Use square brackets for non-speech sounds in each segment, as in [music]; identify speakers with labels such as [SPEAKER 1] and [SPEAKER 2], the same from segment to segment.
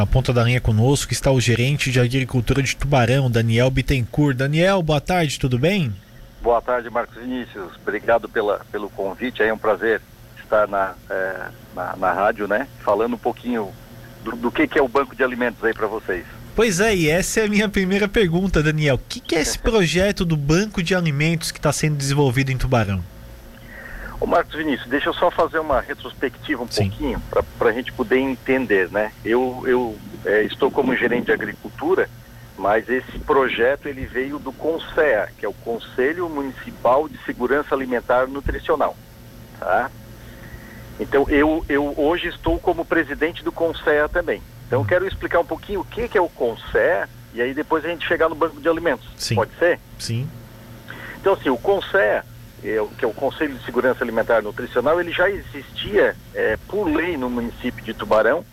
[SPEAKER 1] Na ponta da linha conosco está o gerente de agricultura de Tubarão, Daniel Bittencourt. Daniel, boa tarde, tudo bem?
[SPEAKER 2] Boa tarde, Marcos Vinícius. Obrigado pela, pelo convite. É um prazer estar na, é, na, na, rádio, né? Falando um pouquinho do, do que, que é o banco de alimentos aí para vocês.
[SPEAKER 1] Pois é, e essa é a minha primeira pergunta, Daniel. O que, que é esse [laughs] projeto do banco de alimentos que está sendo desenvolvido em Tubarão?
[SPEAKER 2] Ô Marcos Vinícius, deixa eu só fazer uma retrospectiva um Sim. pouquinho para a gente poder entender, né? Eu, eu é, estou como gerente de agricultura, mas esse projeto ele veio do CONSEA, que é o Conselho Municipal de Segurança Alimentar e Nutricional, tá? Então eu, eu hoje estou como presidente do CONSEA também. Então quero explicar um pouquinho o que, que é o CONSEA e aí depois a gente chegar no banco de alimentos.
[SPEAKER 1] Sim.
[SPEAKER 2] Pode ser?
[SPEAKER 1] Sim.
[SPEAKER 2] Então assim, o CONSEA é, que é o Conselho de Segurança Alimentar e Nutricional, ele já existia é, por lei no município de Tubarão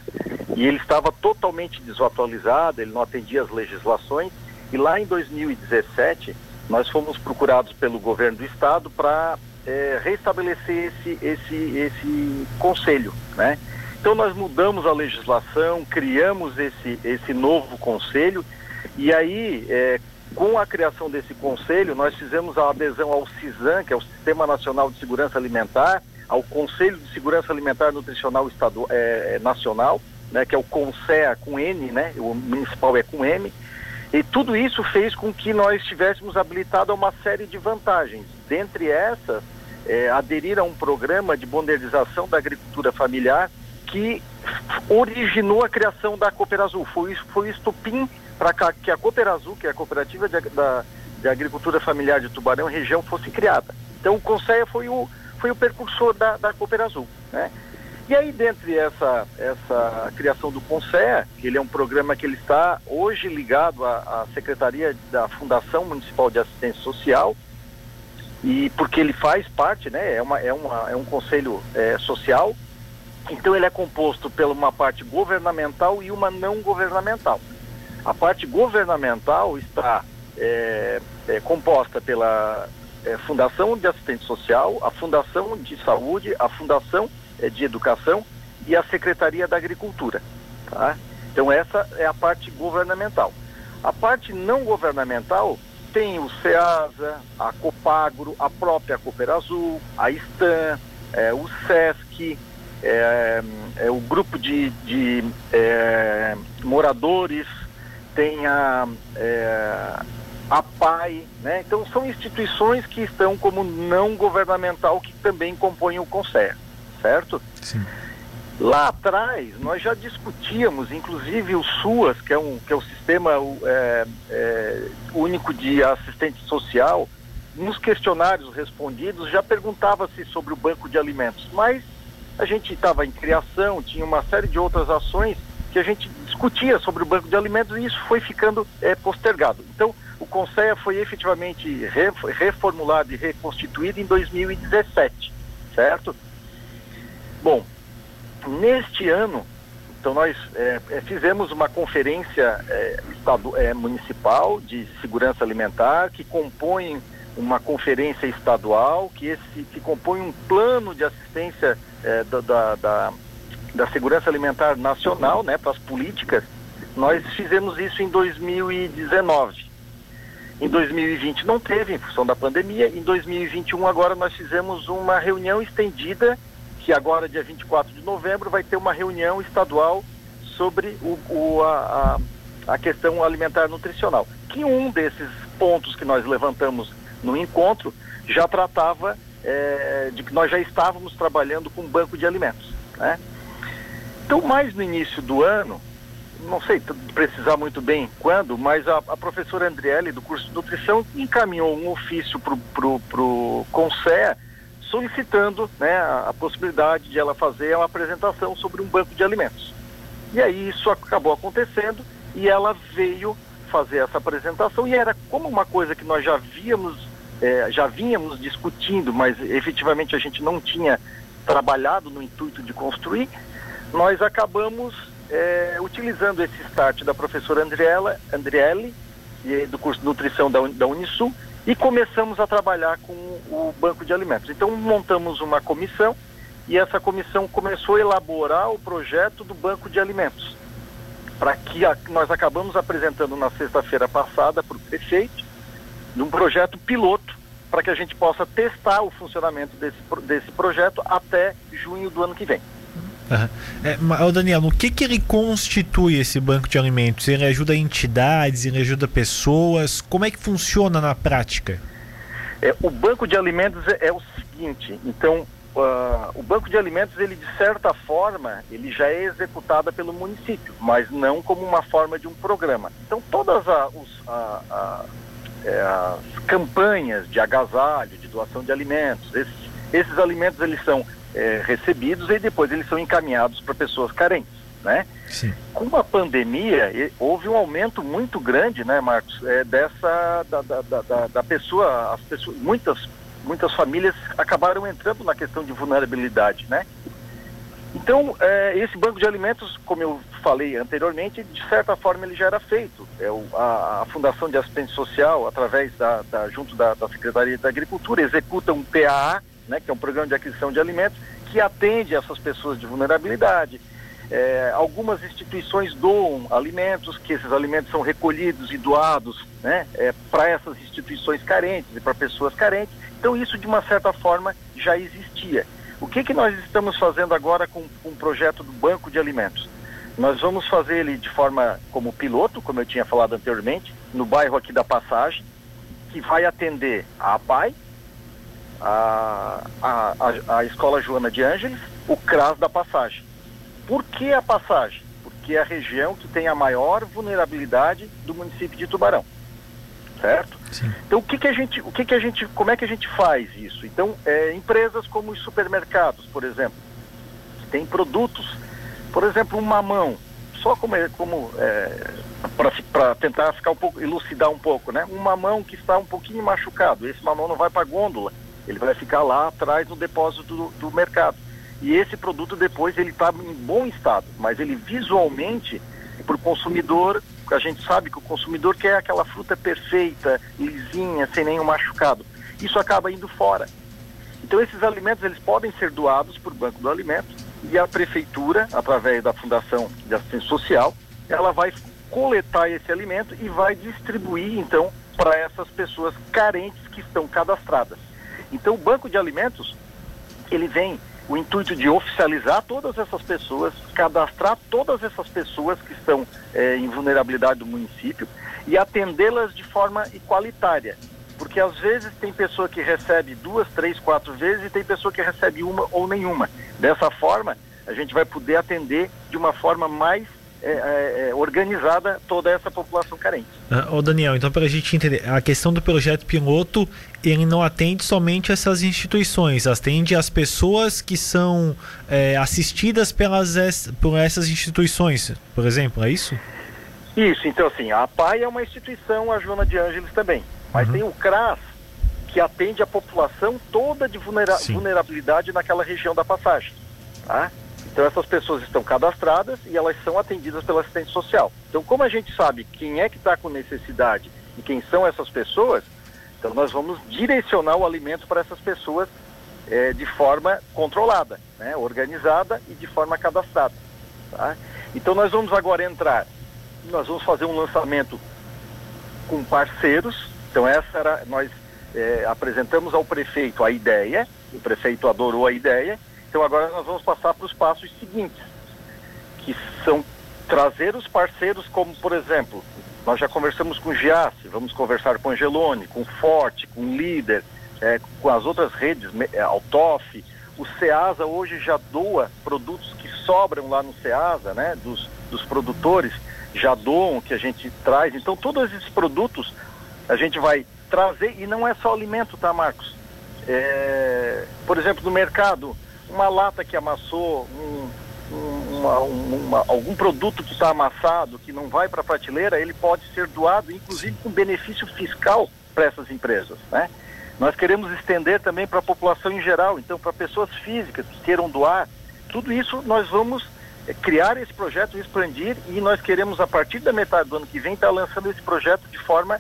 [SPEAKER 2] e ele estava totalmente desatualizado, ele não atendia as legislações e lá em 2017 nós fomos procurados pelo governo do estado para é, restabelecer esse, esse, esse conselho, né? Então nós mudamos a legislação, criamos esse, esse novo conselho e aí é, com a criação desse conselho, nós fizemos a adesão ao CISAM, que é o Sistema Nacional de Segurança Alimentar, ao Conselho de Segurança Alimentar Nutricional Estadual, é, é, Nacional, né, que é o CONSEA com N, né, o municipal é com M, e tudo isso fez com que nós estivéssemos habilitado a uma série de vantagens. Dentre essas, é, aderir a um programa de modernização da agricultura familiar que originou a criação da Cooper Azul. Foi, foi o estupim para que a Cooper Azul, que é a cooperativa de, da, de agricultura familiar de Tubarão região, fosse criada. Então o Conceia foi o, foi o percursor da, da Cooper Azul. Né? E aí, dentre essa, essa criação do Conceia, que ele é um programa que ele está hoje ligado à, à Secretaria da Fundação Municipal de Assistência Social, e porque ele faz parte, né, é, uma, é, uma, é um conselho é, social, então ele é composto por uma parte governamental e uma não governamental. A parte governamental está é, é, composta pela é, Fundação de Assistente Social, a Fundação de Saúde, a Fundação é, de Educação e a Secretaria da Agricultura. Tá? Então essa é a parte governamental. A parte não governamental tem o CEASA, a Copagro, a própria Cooper Azul, a STAN, é, o SESC, é, é, o grupo de, de é, moradores tem a, é, a PAI, né? Então são instituições que estão como não governamental que também compõem o CONSER, certo?
[SPEAKER 1] Sim.
[SPEAKER 2] Lá atrás nós já discutíamos, inclusive o SUAS, que é, um, que é o sistema é, é, único de assistente social, nos questionários respondidos já perguntava-se sobre o banco de alimentos, mas a gente estava em criação, tinha uma série de outras ações que a gente discutia sobre o banco de alimentos e isso foi ficando é, postergado. Então, o Conceia foi efetivamente reformulado e reconstituído em 2017, certo? Bom, neste ano, então nós é, fizemos uma conferência é, é, municipal de segurança alimentar que compõe uma conferência estadual que esse que compõe um plano de assistência da, da, da da segurança alimentar nacional, né, para as políticas, nós fizemos isso em 2019. Em 2020 não teve, em função da pandemia. Em 2021, agora, nós fizemos uma reunião estendida, que agora, dia 24 de novembro, vai ter uma reunião estadual sobre o, o a, a, questão alimentar nutricional. Que um desses pontos que nós levantamos no encontro já tratava é, de que nós já estávamos trabalhando com banco de alimentos. Né? Então, mais no início do ano, não sei precisar muito bem quando, mas a, a professora Andriele, do curso de nutrição, encaminhou um ofício para o CONSEA solicitando né, a, a, possibilidade de ela fazer uma apresentação sobre um banco de alimentos. E aí isso acabou acontecendo e ela veio fazer essa apresentação e era como uma coisa que nós já víamos, é, já vínhamos discutindo, mas efetivamente a gente não tinha trabalhado no intuito de construir, nós acabamos é, utilizando esse start da professora Andriela, Andriele, do curso de nutrição da, da Unisul, e começamos a trabalhar com o banco de alimentos. Então montamos uma comissão e essa comissão começou a elaborar o projeto do banco de alimentos. para que a, nós acabamos apresentando na sexta-feira passada para o prefeito, num projeto piloto, para que a gente possa testar o funcionamento desse, desse projeto até junho do ano que vem.
[SPEAKER 1] Uhum. É, Daniel, no que, que ele constitui esse banco de alimentos? Ele ajuda entidades, ele ajuda pessoas? Como é que funciona na prática?
[SPEAKER 2] É, o banco de alimentos é, é o seguinte, então uh, o banco de alimentos ele de certa forma ele já é executado pelo município, mas não como uma forma de um programa. Então todas a, os, a, a, é, as campanhas de agasalho, de doação de alimentos, esses, esses alimentos eles são é, recebidos e depois eles são encaminhados para pessoas carentes, né? Sim. Com a pandemia houve um aumento muito grande, né, Marcos, é, dessa da, da, da, da, pessoa, as pessoas, muitas muitas famílias acabaram entrando na questão de vulnerabilidade, né? Então, é, esse banco de alimentos, como eu falei anteriormente, de certa forma ele já era feito. É o, a, a, Fundação de Assistência Social, através da, da junto da, da, Secretaria da Agricultura, executa um PAA, né, que é um programa de aquisição de alimentos, que atende essas pessoas de vulnerabilidade. É, algumas instituições doam alimentos, que esses alimentos são recolhidos e doados né, é, para essas instituições carentes e para pessoas carentes. Então, isso, de uma certa forma, já existia. O que, que nós estamos fazendo agora com, com o projeto do Banco de Alimentos? Nós vamos fazer ele de forma como piloto, como eu tinha falado anteriormente, no bairro aqui da Passagem, que vai atender a APAI, a, a, a, a Escola Joana de Ângeles, o CRAS da Passagem. Por que a Passagem? Porque é a região que tem a maior vulnerabilidade do município de Tubarão certo? Sim. Então o que, que a gente, o que, que a gente, como é que a gente faz isso? Então é, empresas como os supermercados, por exemplo, que tem produtos, por exemplo, um mamão, só como, é, como é, para tentar ficar um pouco, elucidar um pouco, né? Um mamão que está um pouquinho machucado, esse mamão não vai para a gôndola, ele vai ficar lá atrás no depósito do, do mercado. E esse produto depois ele está em bom estado, mas ele visualmente para o consumidor a gente sabe que o consumidor quer aquela fruta perfeita, lisinha, sem nenhum machucado. Isso acaba indo fora. Então esses alimentos eles podem ser doados por Banco do Alimento e a prefeitura, através da Fundação de Assistência Social, ela vai coletar esse alimento e vai distribuir então para essas pessoas carentes que estão cadastradas. Então o Banco de Alimentos ele vem o intuito de oficializar todas essas pessoas, cadastrar todas essas pessoas que estão é, em vulnerabilidade do município e atendê-las de forma igualitária. Porque às vezes tem pessoa que recebe duas, três, quatro vezes e tem pessoa que recebe uma ou nenhuma. Dessa forma, a gente vai poder atender de uma forma mais é, é, é, organizada toda essa população carente.
[SPEAKER 1] Ah, ô Daniel, então para a gente entender, a questão do projeto piloto, ele não atende somente essas instituições, atende as pessoas que são é, assistidas pelas, por essas instituições, por exemplo, é isso?
[SPEAKER 2] Isso, então assim, a PAI é uma instituição, a Joana de Ângeles também, mas uhum. tem o CRAS, que atende a população toda de vulnera vulnerabilidade naquela região da passagem, tá? Então essas pessoas estão cadastradas e elas são atendidas pela assistente social. Então como a gente sabe quem é que está com necessidade e quem são essas pessoas, então nós vamos direcionar o alimento para essas pessoas é, de forma controlada, né, organizada e de forma cadastrada. Tá? Então nós vamos agora entrar, nós vamos fazer um lançamento com parceiros. Então essa era, nós é, apresentamos ao prefeito a ideia, o prefeito adorou a ideia então agora nós vamos passar para os passos seguintes, que são trazer os parceiros como, por exemplo, nós já conversamos com o Giasse, vamos conversar com o Angelone, com o Forte, com o Líder, é, com as outras redes, é, Altof, o Ceasa hoje já doa produtos que sobram lá no Ceasa, né, dos, dos produtores, já doam, que a gente traz. Então todos esses produtos a gente vai trazer, e não é só alimento, tá, Marcos? É, por exemplo, no mercado, uma lata que amassou, um, uma, uma, algum produto que está amassado, que não vai para a prateleira, ele pode ser doado, inclusive com benefício fiscal para essas empresas. Né? Nós queremos estender também para a população em geral, então para pessoas físicas que queiram doar, tudo isso nós vamos é, criar esse projeto, expandir e nós queremos a partir da metade do ano que vem estar tá lançando esse projeto de forma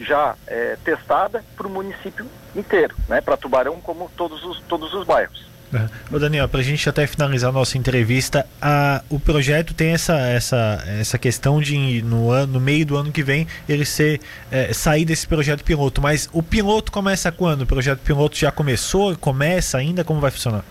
[SPEAKER 2] já é, testada para o município inteiro, né? para Tubarão como todos os, todos os bairros.
[SPEAKER 1] Ô Daniel, para a gente até finalizar a nossa entrevista, a, o projeto tem essa, essa, essa questão de no, ano, no meio do ano que vem ele ser é, sair desse projeto piloto, mas o piloto começa quando? O projeto piloto já começou? Começa ainda? Como vai funcionar?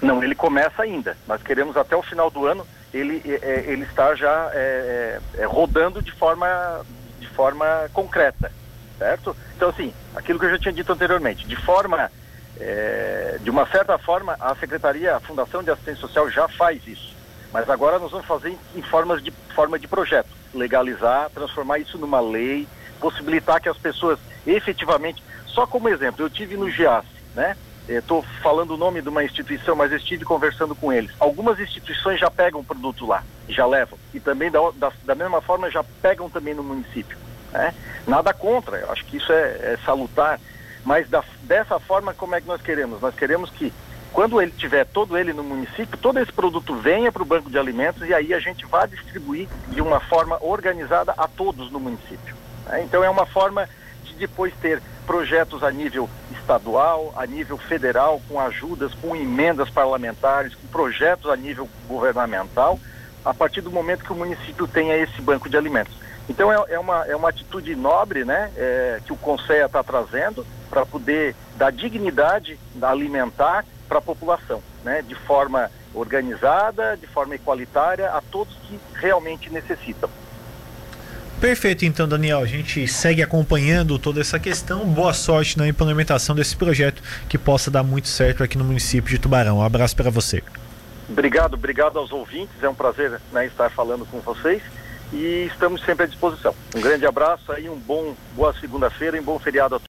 [SPEAKER 2] Não, ele começa ainda. Nós queremos até o final do ano ele, é, é ele estar já é, é, é, rodando de forma, de forma concreta, certo? Então, assim, aquilo que eu já tinha dito anteriormente, de forma é, de uma certa forma, a Secretaria, a Fundação de Assistência Social já faz isso. Mas agora nós vamos fazer em, formas de, forma de projeto. Legalizar, transformar isso numa lei, possibilitar que as pessoas efetivamente. Só como exemplo, eu tive no GIAS, né? Estou falando o nome de uma instituição, mas estive conversando com eles. Algumas instituições já pegam o produto lá, já levam. E também, da, da, da mesma forma, já pegam também no município. Né? Nada contra, eu acho que isso é, é salutar. Mas da, dessa forma, como é que nós queremos? Nós queremos que quando ele tiver todo ele no município, todo esse produto venha para o banco de alimentos e aí a gente vai distribuir de uma forma organizada a todos no município. Né? Então é uma forma de depois ter projetos a nível estadual, a nível federal, com ajudas, com emendas parlamentares, com projetos a nível governamental, a partir do momento que o município tenha esse banco de alimentos. Então é, é uma, é uma atitude nobre né, é, que o Conselho está trazendo para poder dar dignidade alimentar para a população, né, de forma organizada, de forma igualitária a todos que realmente necessitam.
[SPEAKER 1] Perfeito, então, Daniel. A gente segue acompanhando toda essa questão. Boa sorte na implementação desse projeto que possa dar muito certo aqui no município de Tubarão. Um abraço para você.
[SPEAKER 2] Obrigado, obrigado aos ouvintes. É um prazer né, estar falando com vocês e estamos sempre à disposição. Um grande abraço aí, um bom boa segunda-feira e um bom feriado a todos.